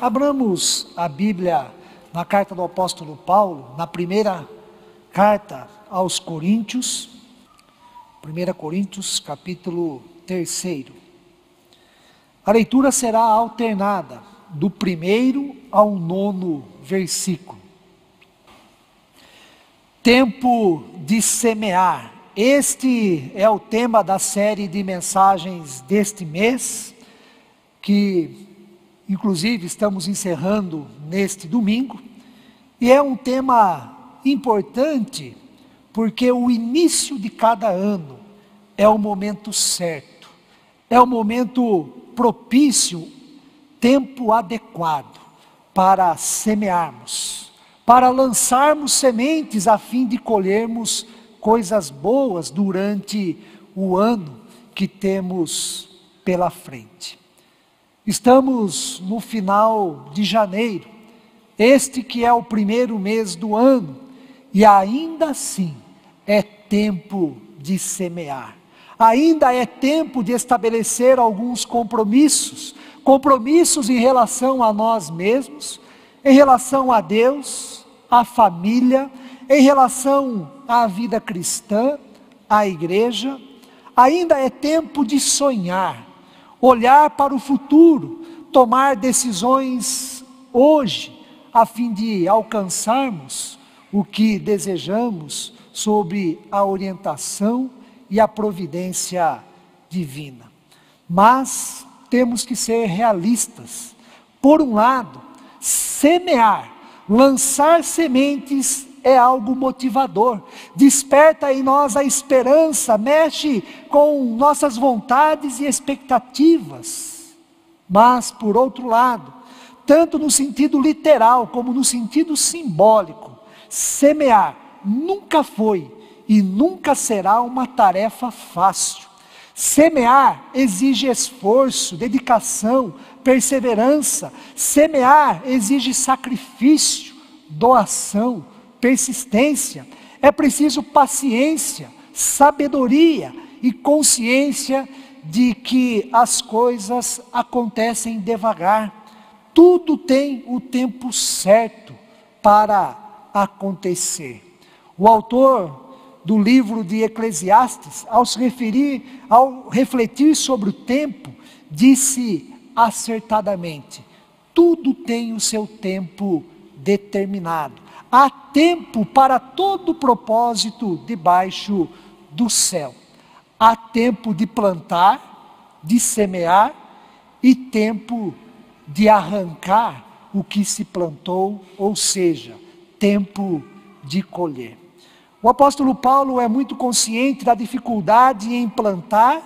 Abramos a Bíblia na carta do apóstolo Paulo, na primeira carta aos Coríntios, 1 Coríntios, capítulo 3. A leitura será alternada do primeiro ao nono versículo. Tempo de semear. Este é o tema da série de mensagens deste mês, que inclusive estamos encerrando neste domingo, e é um tema importante, porque o início de cada ano é o momento certo, é o momento propício, tempo adequado para semearmos, para lançarmos sementes a fim de colhermos coisas boas durante o ano que temos pela frente. Estamos no final de janeiro, este que é o primeiro mês do ano, e ainda assim é tempo de semear. Ainda é tempo de estabelecer alguns compromissos, compromissos em relação a nós mesmos, em relação a Deus, à família, em relação à vida cristã, à igreja. Ainda é tempo de sonhar, olhar para o futuro, tomar decisões hoje, a fim de alcançarmos o que desejamos sobre a orientação e a providência divina. Mas temos que ser realistas. Por um lado, semear, lançar sementes é algo motivador, desperta em nós a esperança, mexe com nossas vontades e expectativas. Mas, por outro lado, tanto no sentido literal como no sentido simbólico, semear nunca foi e nunca será uma tarefa fácil. Semear exige esforço, dedicação, perseverança. Semear exige sacrifício, doação, persistência, é preciso paciência, sabedoria e consciência de que as coisas acontecem devagar. Tudo tem o tempo certo para acontecer. O autor do livro de Eclesiastes, ao se referir, ao refletir sobre o tempo, disse acertadamente: tudo tem o seu tempo determinado. Há tempo para todo propósito debaixo do céu. Há tempo de plantar, de semear e tempo de arrancar o que se plantou, ou seja, tempo de colher. O apóstolo Paulo é muito consciente da dificuldade em plantar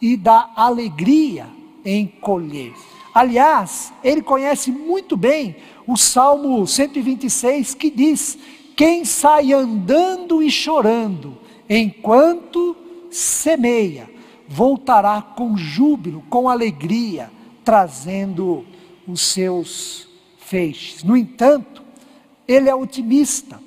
e da alegria em colher. Aliás, ele conhece muito bem o Salmo 126 que diz: Quem sai andando e chorando enquanto semeia, voltará com júbilo, com alegria, trazendo os seus feixes. No entanto, ele é otimista.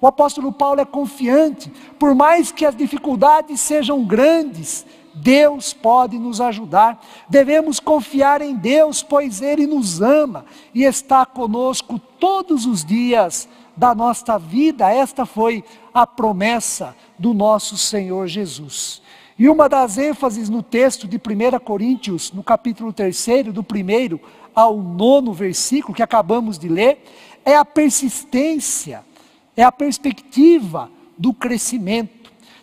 O apóstolo Paulo é confiante, por mais que as dificuldades sejam grandes, Deus pode nos ajudar. Devemos confiar em Deus, pois Ele nos ama e está conosco todos os dias da nossa vida. Esta foi a promessa do nosso Senhor Jesus. E uma das ênfases no texto de 1 Coríntios, no capítulo 3, do primeiro ao nono versículo que acabamos de ler, é a persistência, é a perspectiva do crescimento.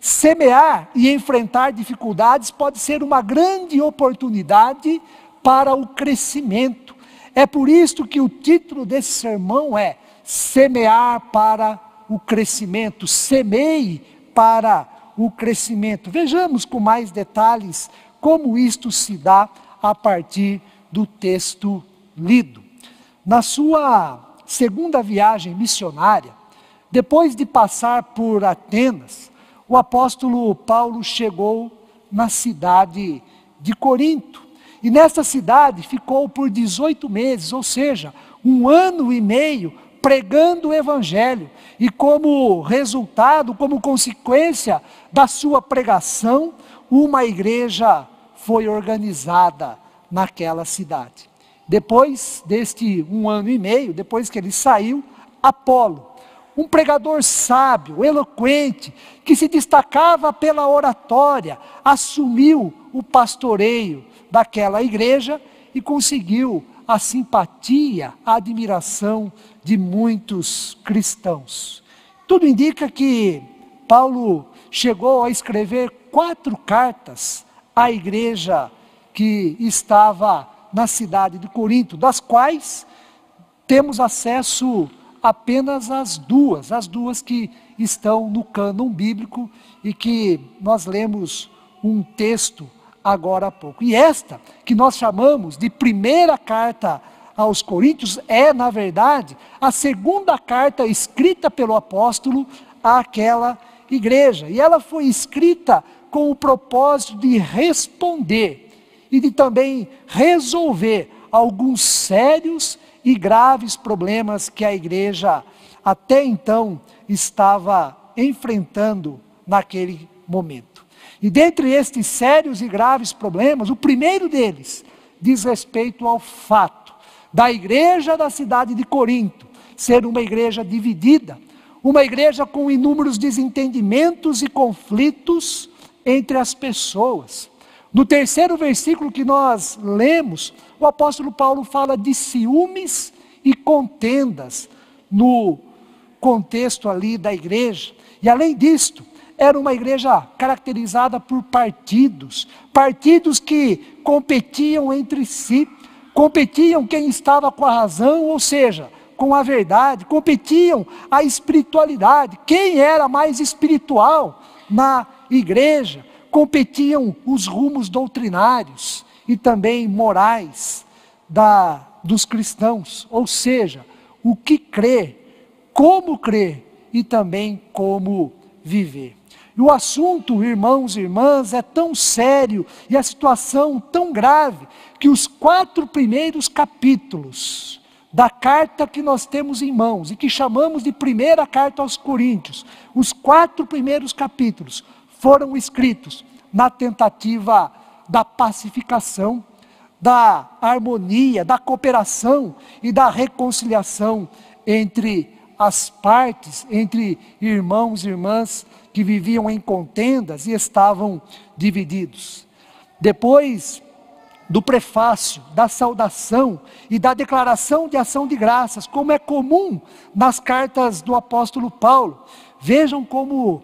Semear e enfrentar dificuldades pode ser uma grande oportunidade para o crescimento. É por isso que o título desse sermão é Semear para o crescimento. Semeie para o crescimento. Vejamos com mais detalhes como isto se dá a partir do texto lido. Na sua segunda viagem missionária, depois de passar por Atenas, o apóstolo Paulo chegou na cidade de Corinto. E nessa cidade ficou por 18 meses, ou seja, um ano e meio pregando o Evangelho. E como resultado, como consequência da sua pregação, uma igreja foi organizada naquela cidade. Depois deste um ano e meio, depois que ele saiu, Apolo, um pregador sábio, eloquente, que se destacava pela oratória, assumiu o pastoreio daquela igreja e conseguiu a simpatia, a admiração de muitos cristãos. Tudo indica que Paulo chegou a escrever quatro cartas à igreja que estava na cidade de Corinto, das quais temos acesso apenas às duas, as duas que estão no cânon bíblico e que nós lemos um texto agora há pouco. E esta, que nós chamamos de primeira carta aos Coríntios, é, na verdade, a segunda carta escrita pelo apóstolo àquela igreja. E ela foi escrita com o propósito de responder e de também resolver alguns sérios e graves problemas que a igreja até então estava enfrentando naquele momento. E dentre estes sérios e graves problemas, o primeiro deles diz respeito ao fato da igreja da cidade de Corinto ser uma igreja dividida, uma igreja com inúmeros desentendimentos e conflitos entre as pessoas. No terceiro versículo que nós lemos, o apóstolo Paulo fala de ciúmes e contendas no contexto ali da igreja. E além disto, era uma igreja caracterizada por partidos, partidos que competiam entre si, competiam quem estava com a razão, ou seja, com a verdade, competiam a espiritualidade, quem era mais espiritual na igreja competiam os rumos doutrinários e também morais da, dos cristãos, ou seja, o que crer, como crer e também como viver. E o assunto, irmãos e irmãs, é tão sério e a situação tão grave que os quatro primeiros capítulos da carta que nós temos em mãos e que chamamos de primeira carta aos Coríntios, os quatro primeiros capítulos foram escritos na tentativa da pacificação, da harmonia, da cooperação e da reconciliação entre as partes, entre irmãos e irmãs que viviam em contendas e estavam divididos. Depois do prefácio, da saudação e da declaração de ação de graças, como é comum nas cartas do apóstolo Paulo, vejam como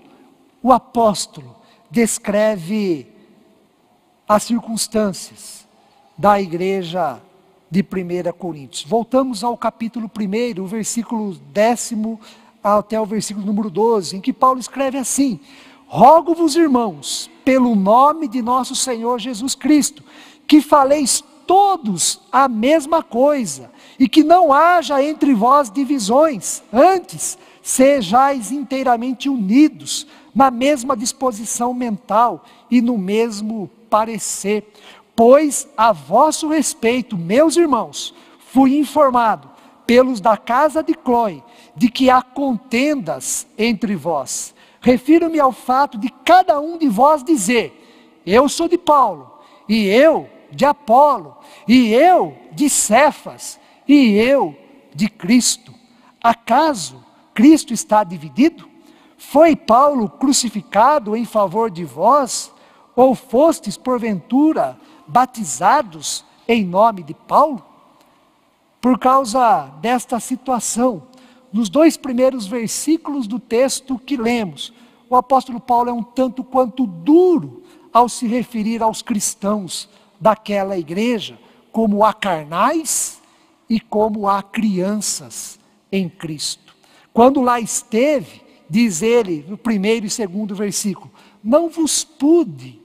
o apóstolo descreve as circunstâncias da igreja de 1 Coríntios. Voltamos ao capítulo 1, o versículo décimo até o versículo número 12, em que Paulo escreve assim: Rogo-vos, irmãos, pelo nome de nosso Senhor Jesus Cristo, que faleis todos a mesma coisa, e que não haja entre vós divisões, antes sejais inteiramente unidos na mesma disposição mental e no mesmo parecer. Pois a vosso respeito, meus irmãos, fui informado pelos da casa de Cloe de que há contendas entre vós. Refiro-me ao fato de cada um de vós dizer: Eu sou de Paulo, e eu de Apolo, e eu de Cefas, e eu de Cristo. Acaso Cristo está dividido? Foi Paulo crucificado em favor de vós? Ou fostes, porventura, batizados em nome de Paulo? Por causa desta situação, nos dois primeiros versículos do texto que lemos, o apóstolo Paulo é um tanto quanto duro ao se referir aos cristãos daquela igreja, como a carnais e como a crianças em Cristo. Quando lá esteve, diz ele no primeiro e segundo versículo: Não vos pude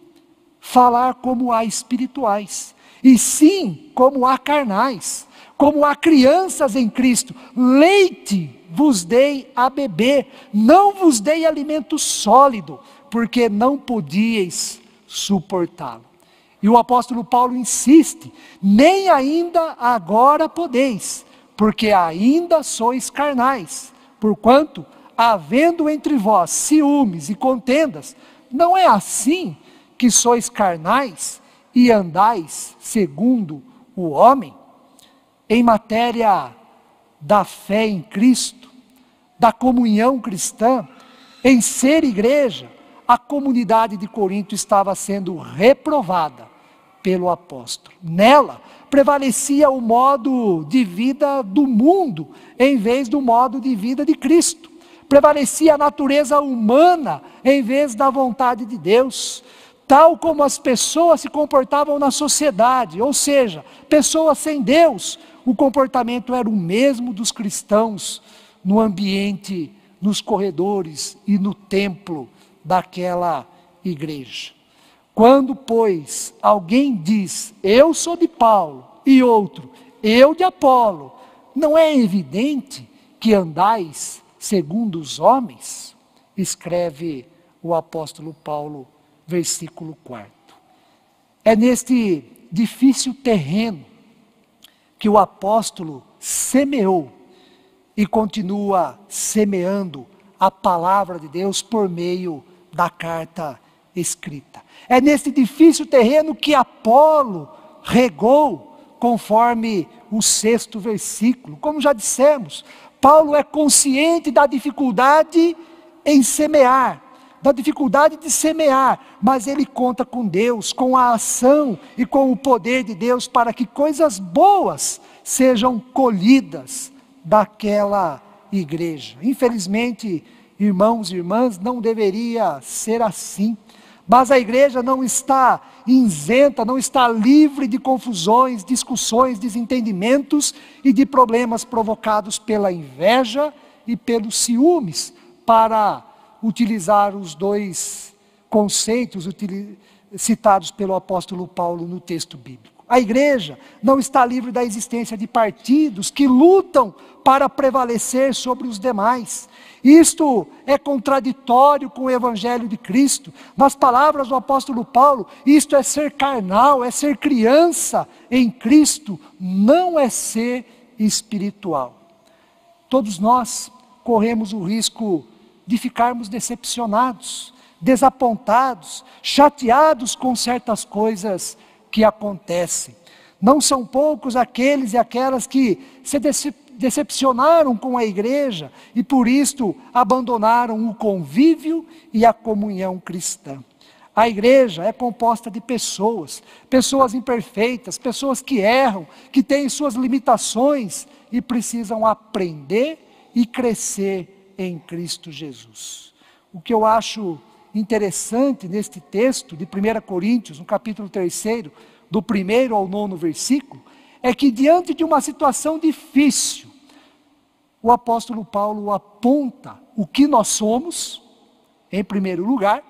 falar como há espirituais, e sim como há carnais, como há crianças em Cristo. Leite vos dei a beber, não vos dei alimento sólido, porque não podíeis suportá-lo. E o apóstolo Paulo insiste: nem ainda agora podeis, porque ainda sois carnais, porquanto havendo entre vós ciúmes e contendas, não é assim que sois carnais e andais segundo o homem? em matéria da fé em Cristo, da comunhão cristã, em ser igreja, a comunidade de Corinto estava sendo reprovada pelo apóstolo. Nela prevalecia o modo de vida do mundo, em vez do modo de vida de Cristo. Prevalecia a natureza humana, em vez da vontade de Deus. Tal como as pessoas se comportavam na sociedade, ou seja, pessoas sem Deus, o comportamento era o mesmo dos cristãos no ambiente, nos corredores e no templo daquela igreja. Quando, pois, alguém diz, eu sou de Paulo, e outro, eu de Apolo, não é evidente que andais segundo os homens? Escreve o apóstolo Paulo, versículo 4. É neste difícil terreno que o apóstolo semeou e continua semeando a palavra de Deus por meio da carta escrita. É nesse difícil terreno que Apolo regou, conforme o sexto versículo. Como já dissemos, Paulo é consciente da dificuldade em semear, da dificuldade de semear, mas ele conta com Deus, com a ação e com o poder de Deus para que coisas boas sejam colhidas daquela igreja. Infelizmente, irmãos e irmãs, não deveria ser assim. Mas a igreja não está isenta, não está livre de confusões, discussões, desentendimentos e de problemas provocados pela inveja e pelos ciúmes, para utilizar os dois conceitos citados pelo apóstolo Paulo no texto bíblico. A igreja não está livre da existência de partidos que lutam para prevalecer sobre os demais. Isto é contraditório com o evangelho de Cristo. Nas palavras do apóstolo Paulo, isto é ser carnal, é ser criança em Cristo, não é ser espiritual. Todos nós corremos o risco de ficarmos decepcionados, desapontados, chateados com certas coisas que acontecem. Não são poucos aqueles e aquelas que se decepcionaram com a igreja e por isto abandonaram o convívio e a comunhão cristã. A igreja é composta de pessoas, pessoas imperfeitas, pessoas que erram, que têm suas limitações e precisam aprender e crescer em Cristo Jesus. O que eu acho interessante neste texto de 1 Coríntios, no capítulo 3, do primeiro ao nono versículo, é que diante de uma situação difícil, o apóstolo Paulo aponta o que nós somos, em primeiro lugar,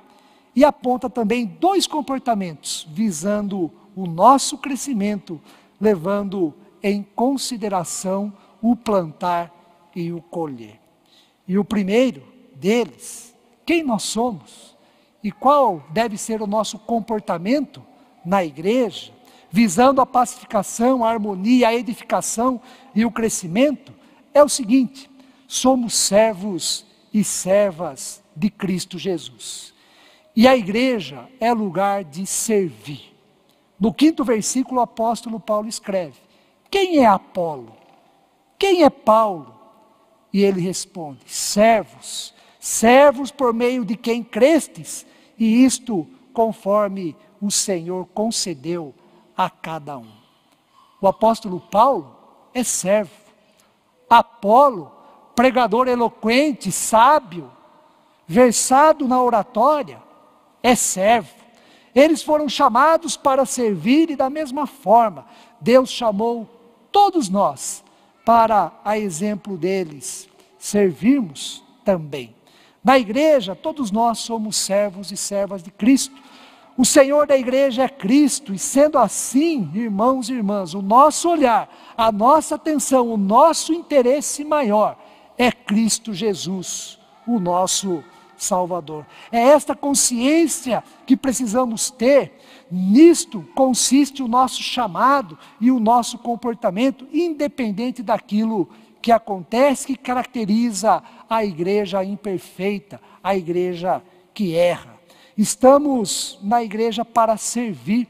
e aponta também dois comportamentos visando o nosso crescimento, levando em consideração o plantar e o colher. E o primeiro deles, quem nós somos? E qual deve ser o nosso comportamento na igreja, visando a pacificação, a harmonia, a edificação e o crescimento, é o seguinte: somos servos e servas de Cristo Jesus. E a igreja é lugar de servir. No quinto versículo, o apóstolo Paulo escreve: Quem é Apolo? Quem é Paulo? E ele responde: Servos, servos por meio de quem crestes e isto conforme o Senhor concedeu a cada um. O apóstolo Paulo é servo. Apolo, pregador eloquente, sábio, versado na oratória, é servo. Eles foram chamados para servir e da mesma forma, Deus chamou todos nós para, a exemplo deles, servirmos também. Na igreja, todos nós somos servos e servas de Cristo. O Senhor da igreja é Cristo, e sendo assim, irmãos e irmãs, o nosso olhar, a nossa atenção, o nosso interesse maior é Cristo Jesus, o nosso Salvador. É esta consciência que precisamos ter, nisto consiste o nosso chamado e o nosso comportamento, independente daquilo que acontece que caracteriza a igreja imperfeita, a igreja que erra. Estamos na igreja para servir,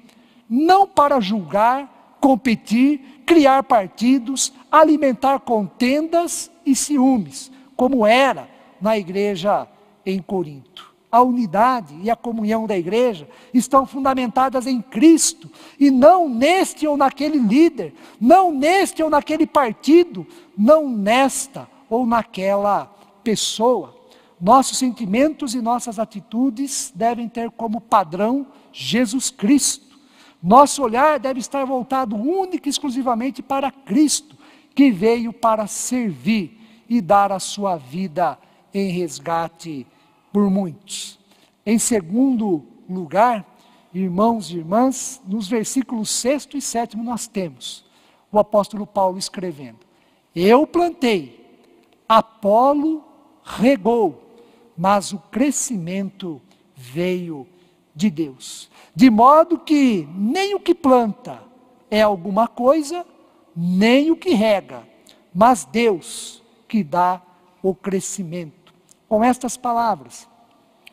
não para julgar, competir, criar partidos, alimentar contendas e ciúmes, como era na igreja em Corinto. A unidade e a comunhão da igreja estão fundamentadas em Cristo e não neste ou naquele líder, não neste ou naquele partido, não nesta ou naquela pessoa. Nossos sentimentos e nossas atitudes devem ter como padrão Jesus Cristo. Nosso olhar deve estar voltado única e exclusivamente para Cristo, que veio para servir e dar a sua vida em resgate por muitos. Em segundo lugar, irmãos e irmãs, nos versículos 6 e 7 nós temos o apóstolo Paulo escrevendo: Eu plantei, Apolo regou, mas o crescimento veio de Deus. De modo que nem o que planta é alguma coisa, nem o que rega, mas Deus que dá o crescimento com estas palavras.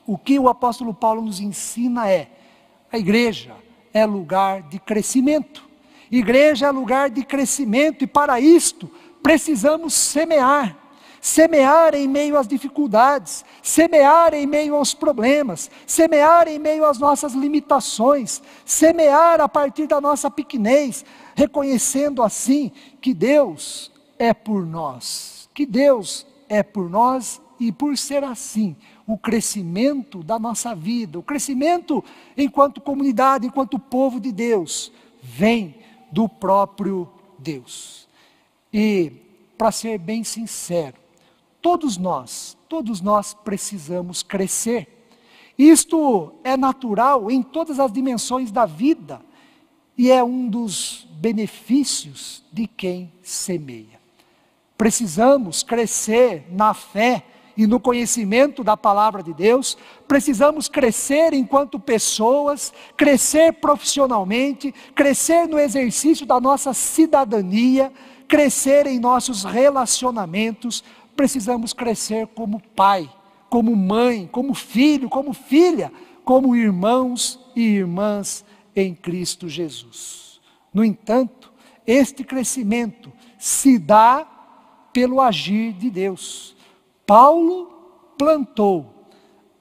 O que o apóstolo Paulo nos ensina é: a igreja é lugar de crescimento. Igreja é lugar de crescimento e para isto precisamos semear. Semear em meio às dificuldades, semear em meio aos problemas, semear em meio às nossas limitações, semear a partir da nossa pequenez, reconhecendo assim que Deus é por nós, que Deus é por nós e por ser assim, o crescimento da nossa vida, o crescimento enquanto comunidade, enquanto povo de Deus, vem do próprio Deus. E, para ser bem sincero, todos nós, todos nós precisamos crescer. Isto é natural em todas as dimensões da vida e é um dos benefícios de quem semeia. Precisamos crescer na fé e no conhecimento da palavra de Deus, precisamos crescer enquanto pessoas, crescer profissionalmente, crescer no exercício da nossa cidadania, crescer em nossos relacionamentos, precisamos crescer como pai, como mãe, como filho, como filha, como irmãos e irmãs em Cristo Jesus. No entanto, este crescimento se dá pelo agir de Deus. Paulo plantou,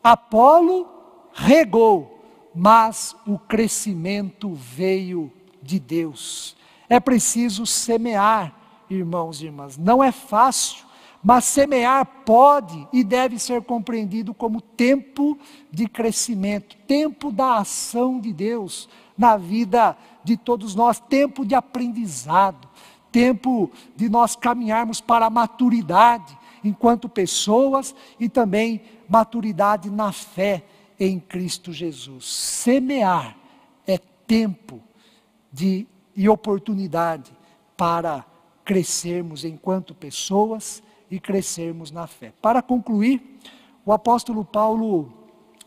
Apolo regou, mas o crescimento veio de Deus. É preciso semear, irmãos e irmãs. Não é fácil, mas semear pode e deve ser compreendido como tempo de crescimento, tempo da ação de Deus na vida de todos nós, tempo de aprendizado, tempo de nós caminharmos para a maturidade enquanto pessoas e também maturidade na fé em Cristo Jesus. Semear é tempo de, e oportunidade para crescermos enquanto pessoas e crescermos na fé. Para concluir, o apóstolo Paulo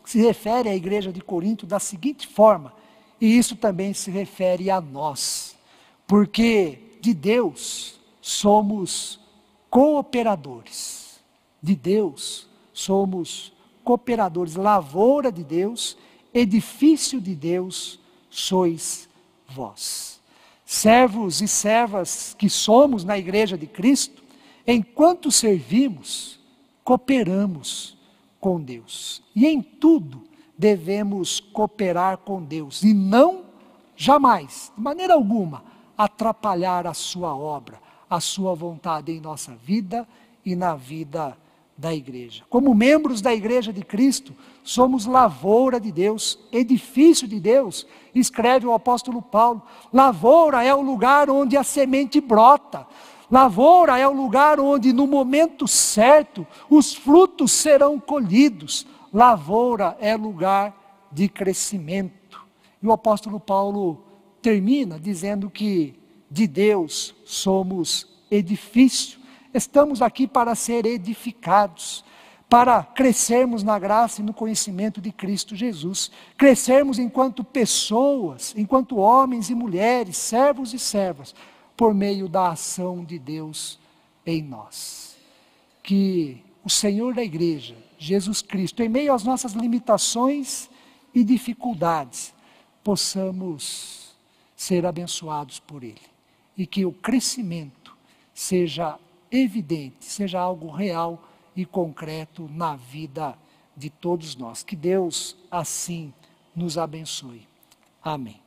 se refere à igreja de Corinto da seguinte forma, e isso também se refere a nós, porque de Deus somos cooperadores de Deus, somos cooperadores, lavoura de Deus, edifício de Deus sois vós. Servos e servas que somos na igreja de Cristo, enquanto servimos, cooperamos com Deus. E em tudo devemos cooperar com Deus e não jamais, de maneira alguma, atrapalhar a sua obra, a sua vontade em nossa vida e na vida da igreja. Como membros da igreja de Cristo, somos lavoura de Deus, edifício de Deus, escreve o apóstolo Paulo. Lavoura é o lugar onde a semente brota. Lavoura é o lugar onde, no momento certo, os frutos serão colhidos. Lavoura é lugar de crescimento. E o apóstolo Paulo termina dizendo que de Deus somos edifício. Estamos aqui para ser edificados, para crescermos na graça e no conhecimento de Cristo Jesus. Crescermos enquanto pessoas, enquanto homens e mulheres, servos e servas, por meio da ação de Deus em nós. Que o Senhor da igreja, Jesus Cristo, em meio às nossas limitações e dificuldades, possamos ser abençoados por Ele e que o crescimento seja evidente, seja algo real e concreto na vida de todos nós. Que Deus assim nos abençoe. Amém.